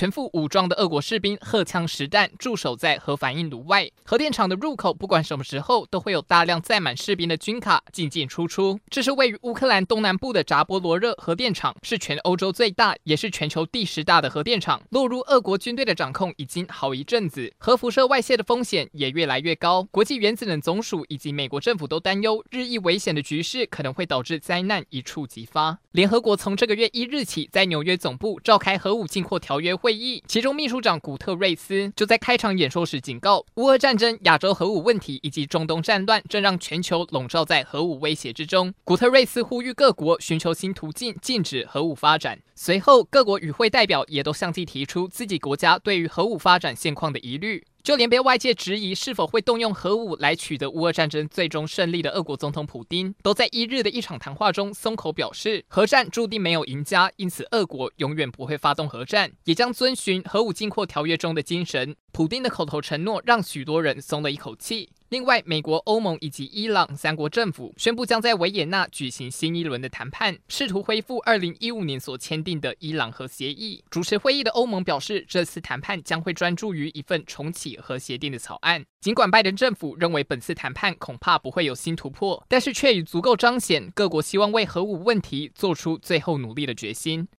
全副武装的俄国士兵荷枪实弹驻守在核反应炉外，核电厂的入口不管什么时候都会有大量载满士兵的军卡进进出出。这是位于乌克兰东南部的扎波罗热核电厂，是全欧洲最大，也是全球第十大的核电厂，落入俄国军队的掌控已经好一阵子，核辐射外泄的风险也越来越高。国际原子能总署以及美国政府都担忧，日益危险的局势可能会导致灾难一触即发。联合国从这个月一日起在纽约总部召开核武禁货条约会议，其中秘书长古特瑞斯就在开场演说时警告，乌俄战争、亚洲核武问题以及中东战乱正让全球笼罩在核武威胁之中。古特瑞斯呼吁各国寻求新途径，禁止核武发展。随后，各国与会代表也都相继提出自己国家对于核武发展现况的疑虑。就连被外界质疑是否会动用核武来取得乌俄战争最终胜利的俄国总统普丁，都在一日的一场谈话中松口表示，核战注定没有赢家，因此俄国永远不会发动核战，也将遵循核武禁扩条约中的精神。普丁的口头承诺让许多人松了一口气。另外，美国、欧盟以及伊朗三国政府宣布将在维也纳举行新一轮的谈判，试图恢复2015年所签订的伊朗核协议。主持会议的欧盟表示，这次谈判将会专注于一份重启核协定的草案。尽管拜登政府认为本次谈判恐怕不会有新突破，但是却已足够彰显各国希望为核武问题做出最后努力的决心。